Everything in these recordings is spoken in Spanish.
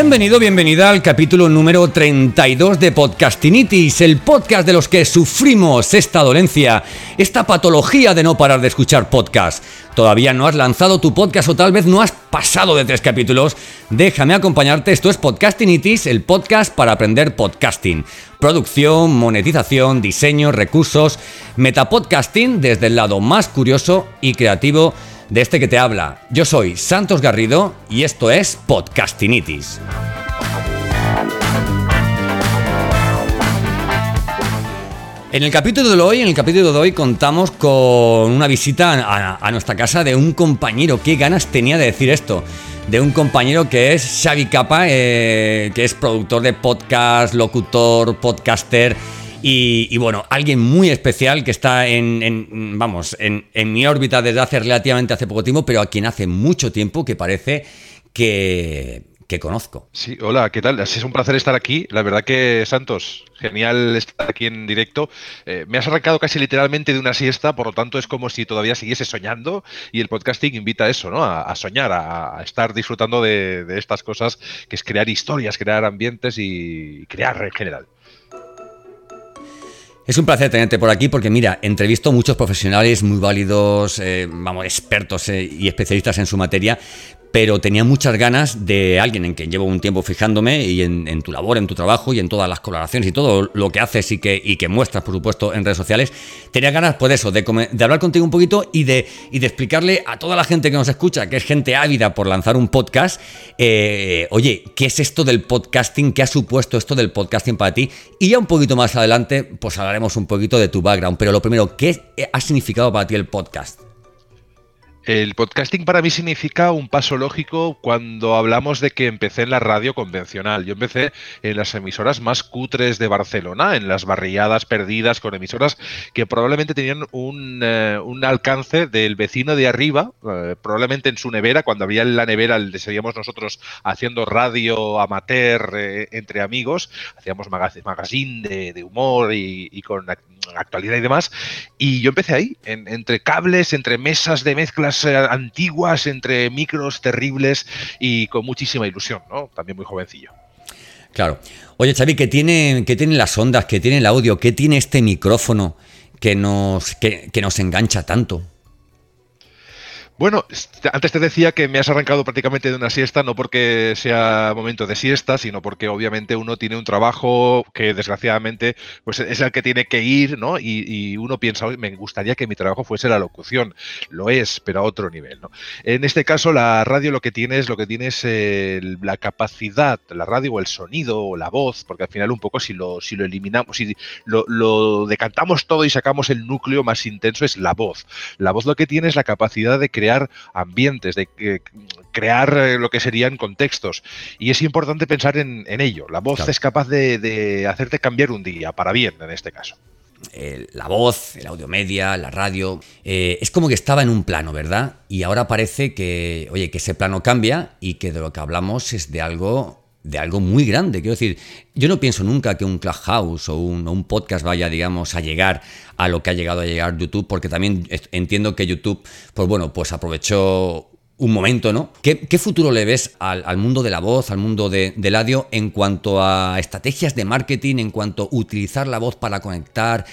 Bienvenido, bienvenida al capítulo número 32 de Podcastinitis, el podcast de los que sufrimos esta dolencia, esta patología de no parar de escuchar podcast. ¿Todavía no has lanzado tu podcast o tal vez no has pasado de tres capítulos? Déjame acompañarte, esto es Podcastinitis, el podcast para aprender podcasting. Producción, monetización, diseño, recursos, metapodcasting desde el lado más curioso y creativo de este que te habla. Yo soy Santos Garrido y esto es Podcastinitis. En el capítulo de hoy, en el capítulo de hoy contamos con una visita a, nuestra casa de un compañero. Qué ganas tenía de decir esto. De un compañero que es Xavi Capa, eh, que es productor de podcast, locutor, podcaster y, bueno, alguien muy especial que está en, vamos, en, mi órbita desde hace relativamente hace poco tiempo, pero a quien hace mucho tiempo que parece que, conozco. Sí, hola, ¿qué tal? Es un placer estar aquí. La verdad que, Santos, genial estar aquí en directo. Eh, me has arrancado casi literalmente de una siesta, por lo tanto es como si todavía siguiese soñando y el podcasting invita a eso, ¿no? A, soñar, a, estar disfrutando de, de, estas cosas, que es crear historias, crear ambientes y crear en general. Es un placer tenerte por aquí porque mira, entrevisto muchos profesionales muy válidos, eh, vamos, expertos eh, y especialistas en su materia, pero tenía muchas ganas de alguien en quien llevo un tiempo fijándome y en, tu labor, en tu trabajo y en todas las colaboraciones y todo lo que haces y que, y que muestras, por supuesto, en redes sociales. Tenía ganas, pues eso, de, hablar contigo un poquito y de, y de explicarle a toda la gente que nos escucha, que es gente ávida por lanzar un podcast, eh, oye, ¿qué es esto del podcasting? ¿Qué ha supuesto esto del podcasting para ti? Y ya un poquito más adelante, pues hablaremos un poquito de tu background. Pero lo primero, ¿qué ha significado para ti el podcast? El podcasting para mí significa un paso lógico cuando hablamos de que empecé en la radio convencional. Yo empecé en las emisoras más cutres de Barcelona, en las barriadas perdidas con emisoras que probablemente tenían un, eh, alcance del vecino de arriba, eh, probablemente en su nevera, cuando había en la nevera, le seguíamos nosotros haciendo radio amateur eh, entre amigos, hacíamos magazine de, humor y, con actualidad y demás. Y yo empecé ahí, entre cables, entre mesas de mezclas eh, antiguas, entre micros terribles y con muchísima ilusión, ¿no? También muy jovencillo. Claro. Oye, Xavi, ¿qué tienen, qué tienen las ondas? ¿Qué tiene el audio? ¿Qué tiene este micrófono que nos, que nos engancha tanto? Bueno, antes te decía que me has arrancado prácticamente de una siesta, no porque sea momento de siesta, sino porque obviamente uno tiene un trabajo que desgraciadamente pues es el que tiene que ir, ¿no? Y, uno piensa, me gustaría que mi trabajo fuese la locución. Lo es, pero a otro nivel. En este caso, la radio lo que tiene es lo que tiene es la capacidad, la radio o el sonido o la voz, porque al final un poco si lo, si lo eliminamos, si lo decantamos todo y sacamos el núcleo más intenso es la voz. La voz lo que tiene es la capacidad de crear ambientes, de crear eh, lo que serían contextos. Y es importante pensar en, ello. La voz es capaz de, hacerte cambiar un día, para bien en este caso. la voz, el audio media, la radio, eh, es como que estaba en un plano, ¿verdad? Y ahora parece que, oye, que ese plano cambia y que de lo que hablamos es de algo de algo muy grande. Quiero decir, yo no pienso nunca que un Clubhouse o un, un, podcast vaya, digamos, a llegar a lo que ha llegado a llegar YouTube, porque también entiendo que YouTube, pues bueno, pues aprovechó un momento, ¿no? ¿Qué, futuro le ves al, mundo de la voz, al mundo del audio en cuanto a estrategias de marketing, en cuanto a utilizar la voz para conectar?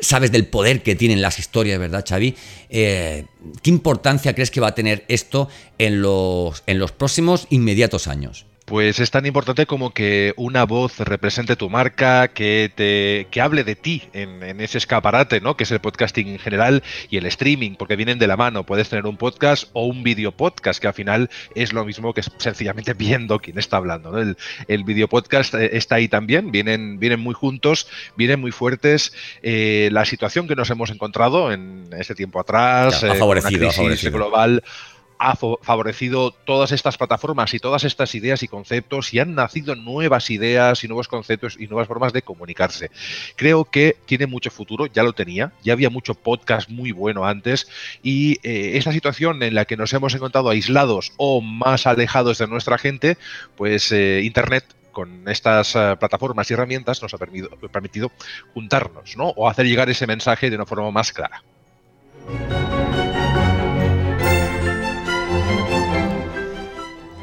Sabes del poder que tienen las historias, ¿verdad, Xavi? Eh, ¿Qué importancia crees que va a tener esto en los, en los próximos inmediatos años? Pues es tan importante como que una voz represente tu marca, que te que hable de ti en, ese escaparate, ¿no? Que es el podcasting en general y el streaming, porque vienen de la mano. Puedes tener un podcast o un video podcast, que al final es lo mismo que sencillamente viendo quién está hablando. El, el video podcast eh, está ahí también, vienen, vienen muy juntos, vienen muy fuertes. Eh, la situación que nos hemos encontrado en ese tiempo atrás, ha favorecido, global ha favorecido todas estas plataformas y todas estas ideas y conceptos y han nacido nuevas ideas y nuevos conceptos y nuevas formas de comunicarse. Creo que tiene mucho futuro, ya lo tenía, ya había mucho podcast muy bueno antes y eh, esta situación en la que nos hemos encontrado aislados o más alejados de nuestra gente, pues eh, Internet con estas eh, plataformas y herramientas nos ha permitido, permitido juntarnos ¿no? o hacer llegar ese mensaje de una forma más clara.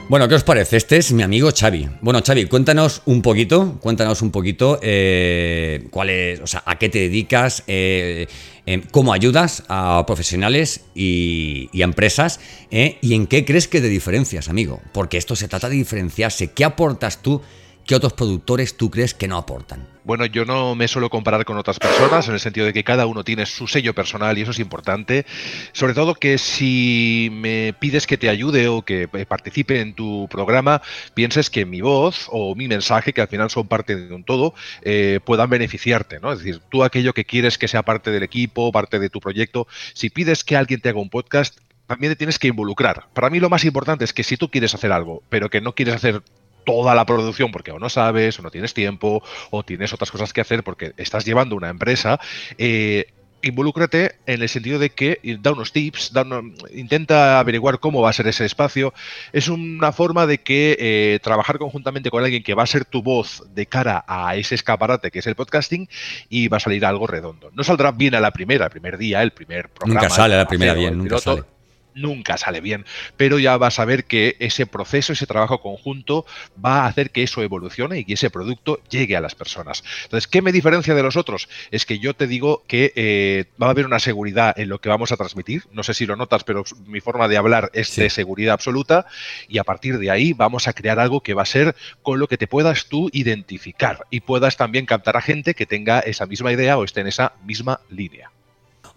Bueno, ¿qué os parece? Este es mi amigo Xavi. Bueno, Xavi, cuéntanos un poquito, cuéntanos un poquito eh, cuál es, o sea, a qué te dedicas, eh, em, cómo ayudas a profesionales y, y a empresas eh, y en qué crees que te diferencias, amigo. Porque esto se trata de diferenciarse. ¿Qué aportas tú? ¿Qué otros productores tú crees que no aportan? Bueno, yo no me suelo comparar con otras personas en el sentido de que cada uno tiene su sello personal y eso es importante. Sobre todo que si me pides que te ayude o que participe en tu programa, pienses que mi voz o mi mensaje, que al final son parte de un todo, eh, puedan beneficiarte. ¿no? Es decir, tú aquello que quieres que sea parte del equipo, parte de tu proyecto, si pides que alguien te haga un podcast, también te tienes que involucrar. Para mí lo más importante es que si tú quieres hacer algo, pero que no quieres hacer toda la producción porque o no sabes, o no tienes tiempo, o tienes otras cosas que hacer porque estás llevando una empresa, eh, involúcrate en el sentido de que da unos tips, da intenta averiguar cómo va a ser ese espacio. Es una forma de que eh, trabajar conjuntamente con alguien que va a ser tu voz de cara a ese escaparate que es el podcasting y va a salir algo redondo. No saldrá bien a la primera, el primer día, el primer programa. Nunca sale a la primera bien, nunca sale nunca sale bien, pero ya vas a ver que ese proceso, ese trabajo conjunto va a hacer que eso evolucione y que ese producto llegue a las personas. Entonces, ¿qué me diferencia de los otros? Es que yo te digo que eh, va a haber una seguridad en lo que vamos a transmitir. No sé si lo notas, pero mi forma de hablar es de seguridad absoluta y a partir de ahí vamos a crear algo que va a ser con lo que te puedas tú identificar y puedas también captar a gente que tenga esa misma idea o esté en esa misma línea.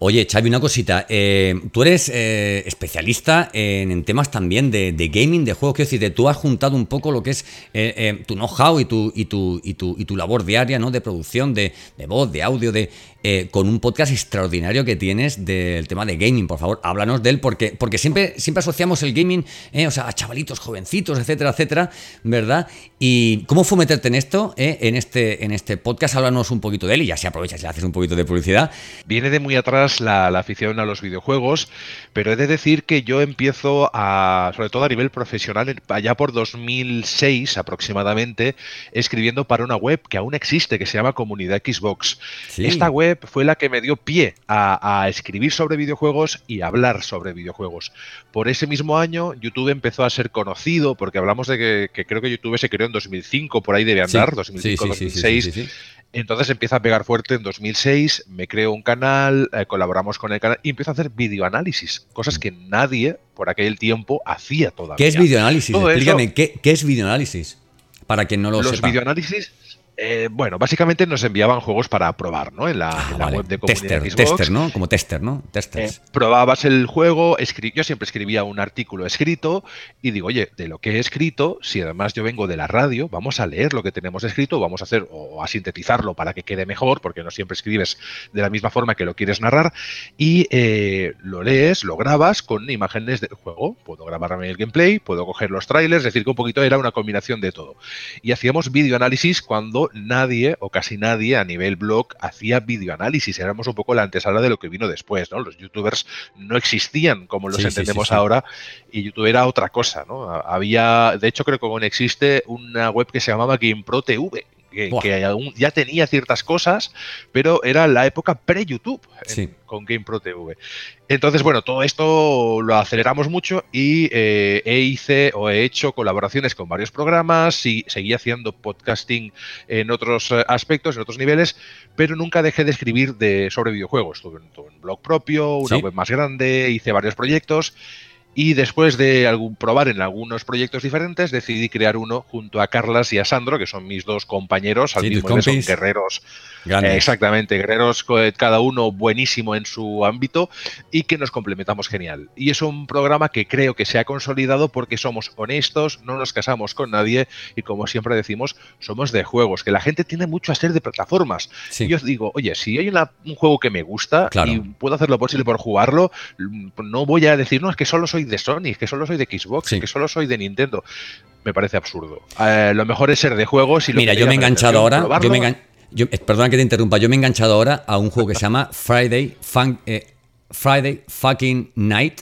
Oye, Xavi, una cosita. Eh, tú eres eh, especialista en, temas también de, gaming, de juegos. Quiero decir, tú has juntado un poco lo que es eh, tu know-how y tu, y, tu, y, tu, y tu labor diaria, ¿no? De producción, de, de voz, de audio, de, eh, con un podcast extraordinario que tienes del tema de gaming. Por favor, háblanos de él, porque, porque siempre, siempre asociamos el gaming eh, o sea, a chavalitos jovencitos, etcétera, etcétera, ¿verdad? ¿Y cómo fue meterte en esto, eh, en, este, en este podcast? Háblanos un poquito de él y ya se aprovechas y le haces un poquito de publicidad. Viene de muy atrás la, afición a los videojuegos, pero he de decir que yo empiezo a, sobre todo a nivel profesional, allá por 2006 aproximadamente, escribiendo para una web que aún existe, que se llama Comunidad Xbox. Esta web fue la que me dio pie a, escribir sobre videojuegos y hablar sobre videojuegos. Por ese mismo año, YouTube empezó a ser conocido, porque hablamos de que, creo que YouTube se creó en 2005, por ahí debe andar, 2005-2006. Entonces empieza a pegar fuerte en 2006, me creo un canal, eh, colaboramos con el canal y empiezo a hacer videoanálisis, cosas que nadie por aquel tiempo hacía todavía. ¿Qué es videoanálisis? Explícame, ¿qué, es videoanálisis? Para quien no lo sepa. Los videoanálisis eh, bueno, básicamente nos enviaban juegos para probar, ¿no? En la, ah, web de comunidad tester, tester, ¿no? Como tester, ¿no? Testers. Eh, probabas el juego, yo siempre escribía un artículo escrito y digo, oye, de lo que he escrito, si además yo vengo de la radio, vamos a leer lo que tenemos escrito, vamos a hacer o a sintetizarlo para que quede mejor, porque no siempre escribes de la misma forma que lo quieres narrar, y eh, lo lees, lo grabas con imágenes del juego. Puedo grabarme el gameplay, puedo coger los trailers, es decir, que un poquito era una combinación de todo. Y hacíamos videoanálisis cuando nadie o casi nadie a nivel blog hacía videoanálisis. Éramos un poco la antesala de lo que vino después, ¿no? Los youtubers no existían como los entendemos ahora y YouTube era otra cosa, ¿no? Había, de hecho creo que aún existe una web que se llamaba GamePro TV que, aún ya tenía ciertas cosas, pero era la época pre-YouTube con GamePro TV. Entonces, bueno, todo esto lo aceleramos mucho y eh, he hice o he hecho colaboraciones con varios programas y seguí haciendo podcasting en otros eh, aspectos, en otros niveles, pero nunca dejé de escribir de, sobre videojuegos. Tuve un, blog propio, una web más grande, hice varios proyectos y después de algún, probar en algunos proyectos diferentes, decidí crear uno junto a Carlas y a Sandro, que son mis dos compañeros, al mismo tiempo son guerreros. exactamente, guerreros cada uno buenísimo en su ámbito y que nos complementamos genial. Y es un programa que creo que se ha consolidado porque somos honestos, no nos casamos con nadie y como siempre decimos, somos de juegos, que la gente tiene mucho a ser de plataformas. Y yo digo, oye, si hay un juego que me gusta y puedo hacer lo posible por jugarlo, no voy a decir, no, es que solo soy soy de Sony, que solo soy de Xbox, que solo soy de Nintendo. Me parece absurdo. Eh, lo mejor es ser de juegos y lo Mira, yo me he enganchado ahora. Yo me eh, perdona que te interrumpa, yo me he enganchado ahora a un juego que se llama Friday, eh, Friday Fucking Night,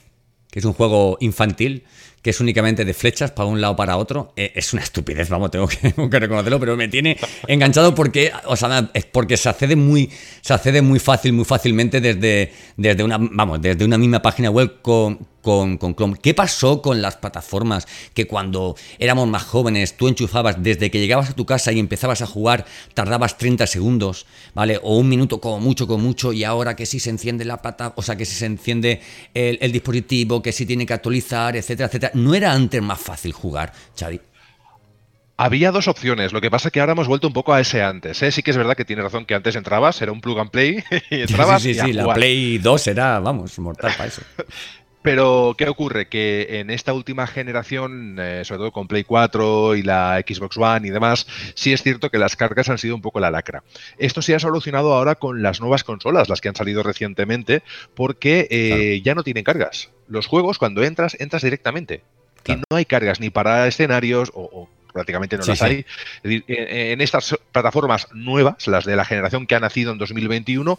que es un juego infantil que es únicamente de flechas para un lado para otro, es una estupidez, vamos, tengo que, reconocerlo, pero me tiene enganchado porque, o sea, es porque se accede muy, se accede muy fácil, muy fácilmente desde, desde una, vamos, desde una misma página web con, con, Chrome. ¿Qué pasó con las plataformas que cuando éramos más jóvenes tú enchufabas desde que llegabas a tu casa y empezabas a jugar tardabas 30 segundos, ¿vale? O un minuto como mucho, como mucho y ahora que sí se enciende la plata, o sea, que si se enciende el, dispositivo, que sí tiene que actualizar, etcétera, etcétera. ¿No era antes más fácil jugar, Xavi? Había dos opciones, lo que pasa es que ahora hemos vuelto un poco a ese antes. ¿eh? Sí que es verdad que tiene razón que antes entrabas, era un plug and play y entrabas. Sí, sí, sí, la Play 2 era, vamos, mortal para eso. Pero, ¿qué ocurre? Que en esta última generación, eh, sobre todo con Play 4 y la Xbox One y demás, sí es cierto que las cargas han sido un poco la lacra. Esto se ha solucionado ahora con las nuevas consolas, las que han salido recientemente, porque eh, ya no tienen cargas. Los juegos, cuando entras, entras directamente. Y no hay cargas ni para escenarios o prácticamente no las hay. en estas plataformas nuevas, las de la generación que ha nacido en 2021,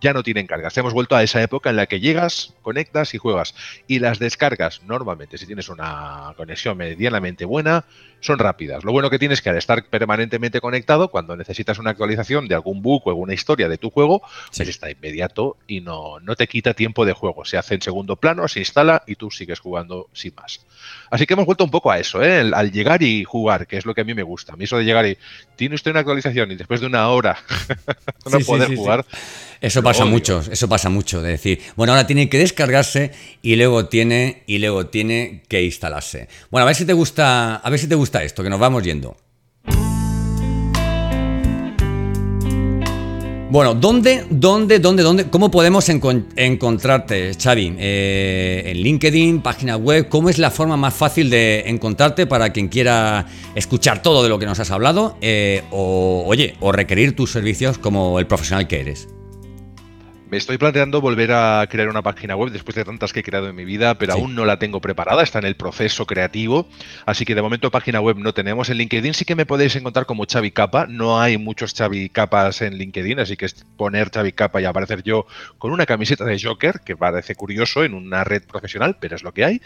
ya no tienen cargas. Hemos vuelto a esa época en la que llegas, conectas y juegas. Y las descargas, normalmente, si tienes una conexión medianamente buena, son rápidas. Lo bueno que tienes que al estar permanentemente conectado, cuando necesitas una actualización de algún bug o alguna historia de tu juego, pues está inmediato y no, no te quita tiempo de juego. Se hace en segundo plano, se instala y tú sigues jugando sin más. Así que hemos vuelto un poco a eso, ¿eh? al llegar y jugar, que es lo que a mí me gusta. A mí eso de llegar y tiene usted una actualización y después de una hora no poder jugar. Eso pasa mucho, eso pasa mucho, de decir, bueno, ahora tiene que descargarse y luego tiene y luego tiene que instalarse. Bueno, a ver si te gusta, a ver si te gusta esto, que nos vamos yendo. Bueno, ¿dónde, dónde, dónde, dónde, cómo podemos encontrarte, Xavi? Eh, en LinkedIn, página web, ¿cómo es la forma más fácil de encontrarte para quien quiera escuchar todo de lo que nos has hablado? Eh, o, oye, o requerir tus servicios como el profesional que eres. Me estoy planteando volver a crear una página web después de tantas que he creado en mi vida, pero aún no la tengo preparada, está en el proceso creativo, así que de momento página web no tenemos. En LinkedIn sí que me podéis encontrar como Xavi Capa, no hay muchos Xavi Capas en LinkedIn, así que es poner Xavi Capa y aparecer yo con una camiseta de Joker, que parece curioso en una red profesional, pero es lo que hay.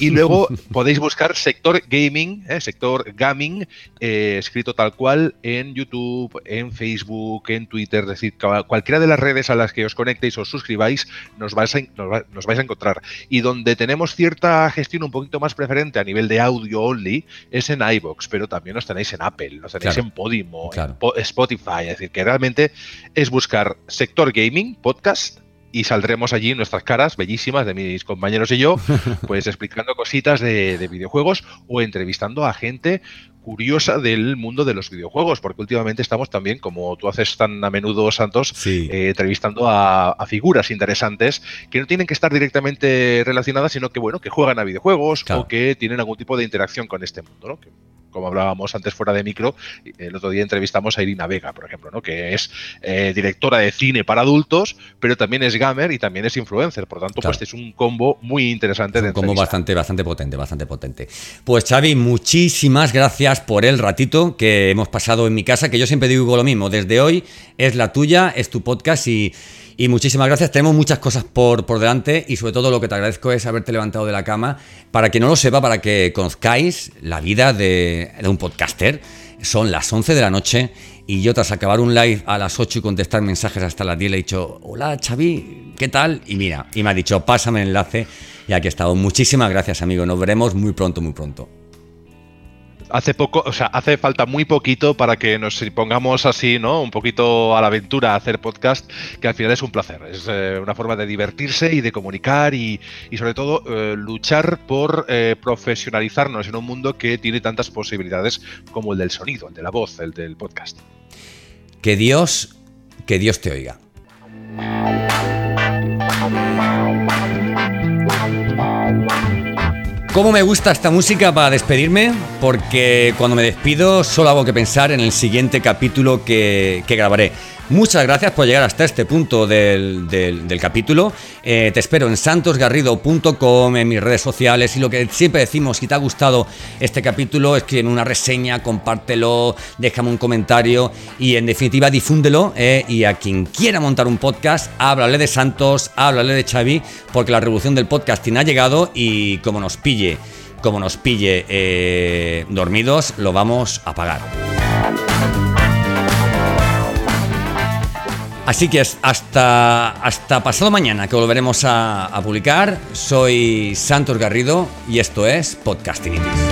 Y luego podéis buscar sector gaming, eh, sector gaming, eh, escrito tal cual en YouTube, en Facebook, en Twitter, es decir, cualquiera de las redes a las que os conectéis o os suscribáis, nos vais, a, nos, vais a encontrar. Y donde tenemos cierta gestión un poquito más preferente a nivel de audio only es en iBox, pero también nos tenéis en Apple, nos tenéis en Podimo, en Spotify. Es decir, que realmente es buscar sector gaming, podcast, y saldremos allí nuestras caras bellísimas de mis compañeros y yo, pues explicando cositas de, de, videojuegos o entrevistando a gente curiosa del mundo de los videojuegos, porque últimamente estamos también, como tú haces tan a menudo, Santos, eh, entrevistando a, figuras interesantes que no tienen que estar directamente relacionadas, sino que bueno, que juegan a videojuegos o que tienen algún tipo de interacción con este mundo, ¿no? Como hablábamos antes fuera de micro, el otro día entrevistamos a Irina Vega, por ejemplo, ¿no? que es eh, directora de cine para adultos, pero también es gamer y también es influencer. Por tanto, pues es un combo muy interesante. Es un combo bastante, bastante potente, bastante potente. Pues Xavi, muchísimas gracias por el ratito que hemos pasado en mi casa, que yo siempre digo lo mismo, desde hoy es la tuya, es tu podcast y y muchísimas gracias. Tenemos muchas cosas por, por delante y sobre todo lo que te agradezco es haberte levantado de la cama. Para que no lo sepa, para que conozcáis la vida de, un podcaster. Son las 11 de la noche y yo tras acabar un live a las 8 y contestar mensajes hasta las 10 le he dicho, hola Xavi, ¿qué tal? Y mira, y me ha dicho, pásame el enlace y aquí he estado. Muchísimas gracias amigo, nos veremos muy pronto, muy pronto hace poco, o sea, hace falta muy poquito para que nos pongamos así, ¿no? Un poquito a la aventura a hacer podcast, que al final es un placer. Es eh, una forma de divertirse y de comunicar y, sobre todo eh, luchar por eh, profesionalizarnos en un mundo que tiene tantas posibilidades como el del sonido, el de la voz, el del podcast. Que Dios, que Dios te oiga. ¿Cómo me gusta esta música para despedirme? Porque cuando me despido solo hago que pensar en el siguiente capítulo que, que grabaré. Muchas gracias por llegar hasta este punto del, capítulo. Eh, te espero en santosgarrido.com, en mis redes sociales y lo que siempre decimos, si te ha gustado este capítulo, escribe una reseña, compártelo, déjame un comentario y en definitiva difúndelo. Eh, y a quien quiera montar un podcast, háblale de Santos, háblale de Xavi, porque la revolución del podcasting ha llegado y como nos pille, como nos pille eh, dormidos, lo vamos a pagar. Así que hasta, hasta pasado mañana que volveremos a, publicar. Soy Santos Garrido y esto es Podcasting Indies.